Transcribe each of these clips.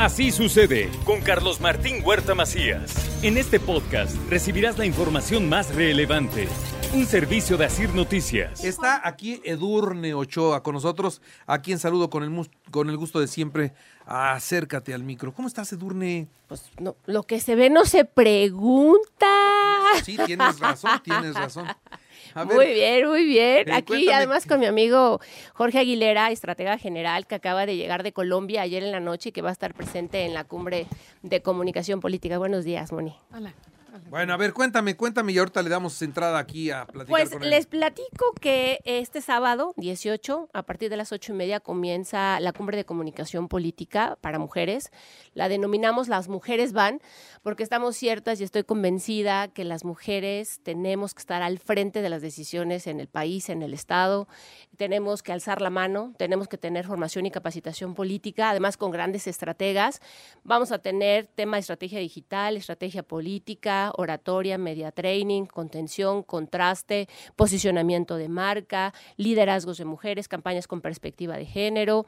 Así sucede con Carlos Martín Huerta Macías. En este podcast recibirás la información más relevante. Un servicio de Asir Noticias. Está aquí Edurne Ochoa con nosotros, a quien saludo con el, con el gusto de siempre. Acércate al micro. ¿Cómo estás, Edurne? Pues no, lo que se ve no se pregunta. Sí, tienes razón, tienes razón. A ver, Muy bien, muy bien. eh, Aquí cuéntame. además con mi amigo Jorge Aguilera, estratega general que acaba de llegar de Colombia ayer en la noche y que va a estar presente en la cumbre de comunicación política. Buenos días, Moni. Bueno, a ver, cuéntame, cuéntame y ahorita le damos entrada aquí a platicar Pues con él. les platico que este sábado 18, a partir de las ocho y media, comienza la cumbre de comunicación política para mujeres. La denominamos Las Mujeres Van, porque estamos ciertas y estoy convencida que las mujeres tenemos que estar al frente de las decisiones en el país, en el Estado. Tenemos que alzar la mano, tenemos que tener formación y capacitación política, además con grandes estrategas. Vamos a tener tema de estrategia digital, estrategia política, oratoria, media training, contención, contraste, posicionamiento de marca, liderazgos de mujeres, campañas con perspectiva de género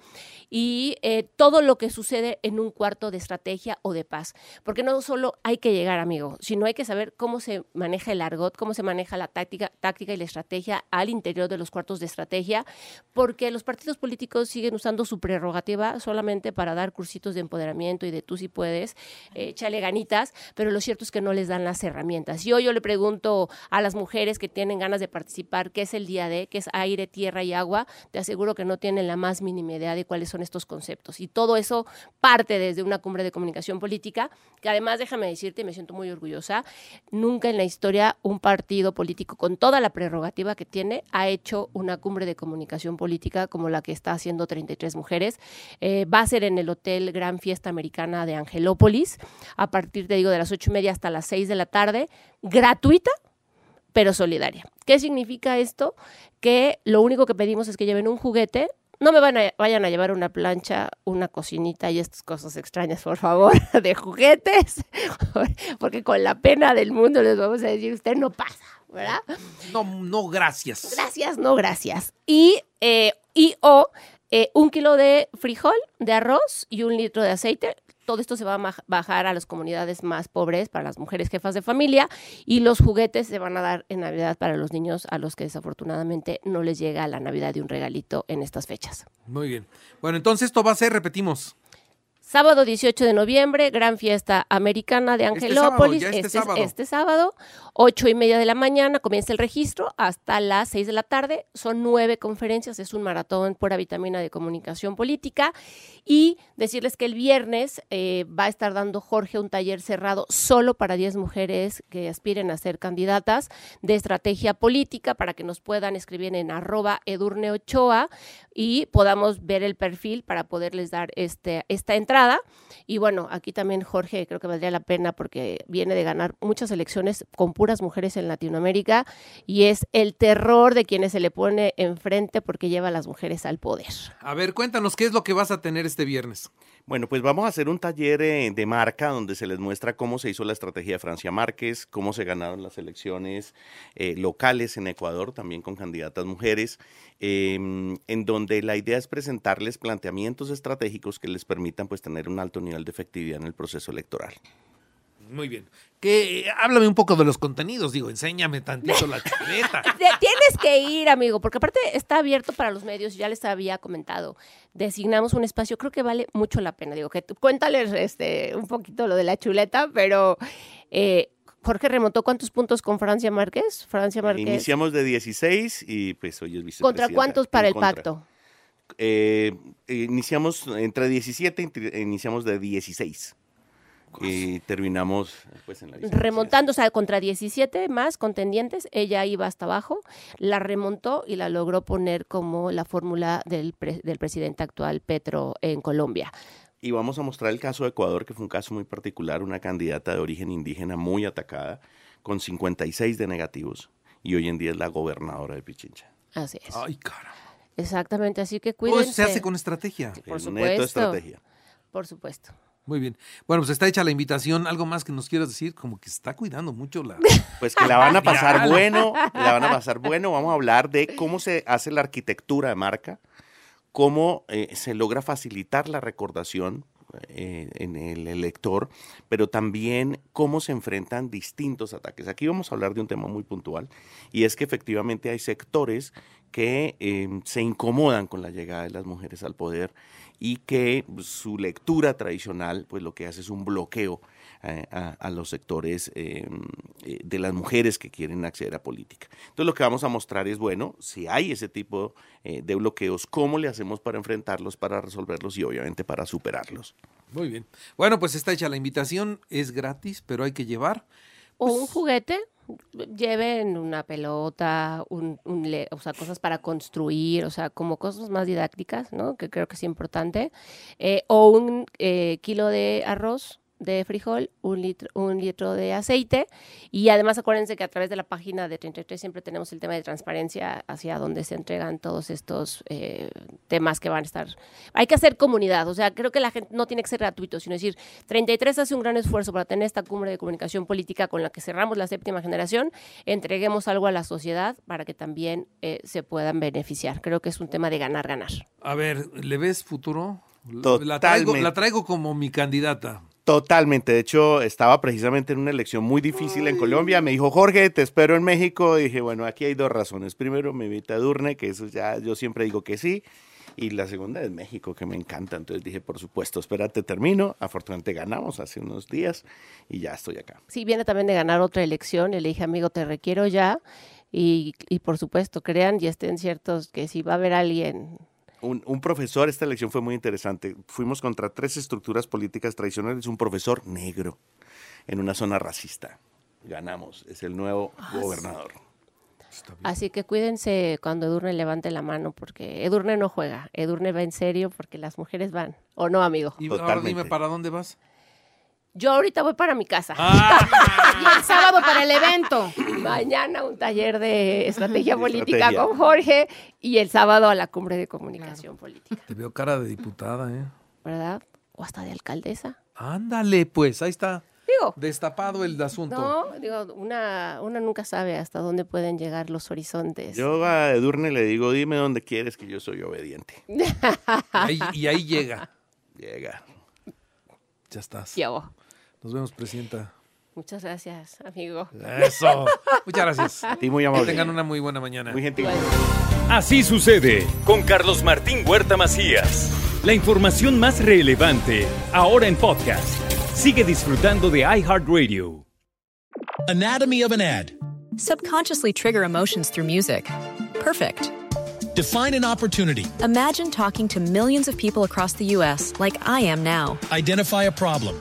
y eh, todo lo que sucede en un cuarto de estrategia o de paz. Porque no solo hay que llegar, amigo, sino hay que saber cómo se maneja el argot, cómo se maneja la táctica, táctica y la estrategia al interior de los cuartos de estrategia, porque los partidos políticos siguen usando su prerrogativa solamente para dar cursitos de empoderamiento y de tú si puedes, eh, ganitas, pero lo cierto es que no les dan las herramientas. Y hoy yo le pregunto a las mujeres que tienen ganas de participar qué es el día de, qué es aire, tierra y agua, te aseguro que no tienen la más mínima idea de cuáles son estos conceptos. Y todo eso parte desde una cumbre de comunicación política, que además déjame decirte, me siento muy orgullosa, nunca en la historia un partido político con toda la prerrogativa que tiene ha hecho una cumbre de comunicación política como la que está haciendo 33 mujeres. Eh, va a ser en el Hotel Gran Fiesta Americana de Angelópolis, a partir, te digo, de las ocho y media hasta las 6 de la tarde, gratuita, pero solidaria. ¿Qué significa esto? Que lo único que pedimos es que lleven un juguete. No me van a, vayan a llevar una plancha, una cocinita y estas cosas extrañas, por favor, de juguetes, porque con la pena del mundo les vamos a decir, usted no pasa, ¿verdad? No, no, gracias. Gracias, no gracias. Y, eh, y o eh, un kilo de frijol, de arroz y un litro de aceite. Todo esto se va a bajar a las comunidades más pobres, para las mujeres jefas de familia, y los juguetes se van a dar en Navidad para los niños a los que desafortunadamente no les llega la Navidad de un regalito en estas fechas. Muy bien. Bueno, entonces esto va a ser, repetimos. Sábado 18 de noviembre, gran fiesta americana de Este Angelópolis. sábado, ya este este, sábado. este sábado, ocho y media de la mañana, comienza el registro hasta las 6 de la tarde. Son nueve conferencias, es un maratón pura vitamina de comunicación política. Y decirles que el viernes eh, va a estar dando Jorge un taller cerrado solo para 10 mujeres que aspiren a ser candidatas de estrategia política para que nos puedan escribir en arroba edurneochoa y podamos ver el perfil para poderles dar este, esta entrada. Y bueno, aquí también Jorge creo que valdría la pena porque viene de ganar muchas elecciones con puras mujeres en Latinoamérica y es el terror de quienes se le pone enfrente porque lleva a las mujeres al poder. A ver, cuéntanos qué es lo que vas a tener este viernes. Bueno, pues vamos a hacer un taller eh, de marca donde se les muestra cómo se hizo la estrategia de Francia Márquez, cómo se ganaron las elecciones eh, locales en Ecuador, también con candidatas mujeres, em, en donde la idea es presentarles planteamientos estratégicos que les permitan pues tener un alto nivel de efectividad en el proceso electoral. Muy bien. Que háblame un poco de los contenidos, digo, enséñame tantito la chuleta. Tienes que ir, amigo, porque aparte está abierto para los medios, ya les había comentado. Designamos un espacio, creo que vale mucho la pena. Digo, que tú- cuéntales este, un poquito lo de la chuleta, pero eh, Jorge remontó cuántos puntos con Francia Márquez. Francia Márquez. Iniciamos de 16 y pues hoy es. ¿Contra cuántos para En el contra. pacto? Eh, iniciamos entre 17 y entre- iniciamos de 16. Y terminamos pues en la. Remontando, o sea, contra 17 más contendientes, ella iba hasta abajo, la remontó y la logró poner como la fórmula del, pre- del presidente actual, Petro, en Colombia. y vamos a mostrar el caso de Ecuador, que fue un caso muy particular, una candidata de origen indígena muy atacada, con 56 de negativos, y hoy en día es la gobernadora de Pichincha. Así es. Ay, caramba. Exactamente, así que cuídense. eso se hace con estrategia. Por Es supuesto. neto estrategia. Por supuesto. Muy bien. Bueno, pues está hecha la invitación. ¿Algo más que nos quieras decir? Como que se está cuidando mucho la... Pues que la van a pasar bueno, la van a pasar bueno. Vamos a hablar de cómo se hace la arquitectura de marca, cómo eh, se logra facilitar la recordación eh, en el elector, pero también cómo se enfrentan distintos ataques. Aquí vamos a hablar de un tema muy puntual y es que efectivamente hay sectores que eh, se incomodan con la llegada de las mujeres al poder y que su lectura tradicional pues lo que hace es un bloqueo a, a los sectores eh, eh, de las mujeres que quieren acceder a política. Entonces lo que vamos a mostrar es, bueno, si hay ese tipo eh, de bloqueos, ¿cómo le hacemos para enfrentarlos, para resolverlos y obviamente para superarlos? Muy bien. Bueno, pues está hecha la invitación. Es gratis, pero hay que llevar. O Pues un juguete, lleven una pelota, un, o sea, cosas para construir, o sea, como cosas más didácticas, ¿no? Que creo que es importante. Eh, o un eh, kilo de arroz de frijol, un litro, un litro de aceite y además acuérdense que a través de la página de 33 siempre tenemos el tema de transparencia hacia donde se entregan todos estos eh, temas que van a estar. Hay que hacer comunidad, o sea, creo que la gente no tiene que ser gratuito, sino decir, 33 hace un gran esfuerzo para tener esta cumbre de comunicación política con la que cerramos la séptima generación, entreguemos algo a la sociedad para que también eh, se puedan beneficiar. Creo que es un tema de ganar, ganar. A ver, ¿le ves futuro? La traigo, Totalmente. la traigo como mi candidata. Totalmente, de hecho estaba precisamente en una elección muy difícil en Colombia, me dijo Jorge, te espero en México, dije, bueno, aquí hay dos razones, primero me invita a Durne, que eso ya yo siempre digo que sí, y la segunda es México, que me encanta, entonces dije, por supuesto, espérate, termino, afortunadamente ganamos hace unos días y ya estoy acá. Sí, viene también de ganar otra elección, y le dije, amigo, te requiero ya. Y, y por supuesto, crean y estén ciertos que si va a haber alguien Un, un profesor, esta elección fue muy interesante, fuimos contra tres estructuras políticas tradicionales, un profesor negro en una zona racista, ganamos, es el nuevo gobernador. Así que cuídense cuando Edurne levante la mano, porque Edurne no juega, Edurne va en serio porque las mujeres van. ¿O no, amigo? Y ahora dime, ¿para dónde vas? Yo ahorita voy para mi casa. Y el sábado para el evento. Mañana un taller de estrategia política Estrategia. con Jorge y el sábado a la cumbre de comunicación política, Te veo cara de diputada, ¿eh? ¿verdad? O hasta de alcaldesa. Ándale, pues, ahí está. Digo, Destapado el asunto. no, digo, una, una nunca sabe hasta dónde pueden llegar los horizontes. Yo a Edurne le digo, dime dónde quieres que yo soy obediente. Ahí- y ahí llega. Llega. Ya estás. ¿Qué hago? Nos vemos, presidenta. Muchas gracias, amigo. Eso. Muchas gracias. A ti muy Que amable. tengan una muy buena mañana. Muy gentil. Así sucede con Carlos Martín Huerta Macías. La información más relevante ahora en podcast. Sigue disfrutando de iHeartRadio. Anatomy of an ad. Subconsciously trigger emotions through music. Perfect. Define an opportunity. Imagine talking to millions of people across the U.S. like I am now. Identify a problem.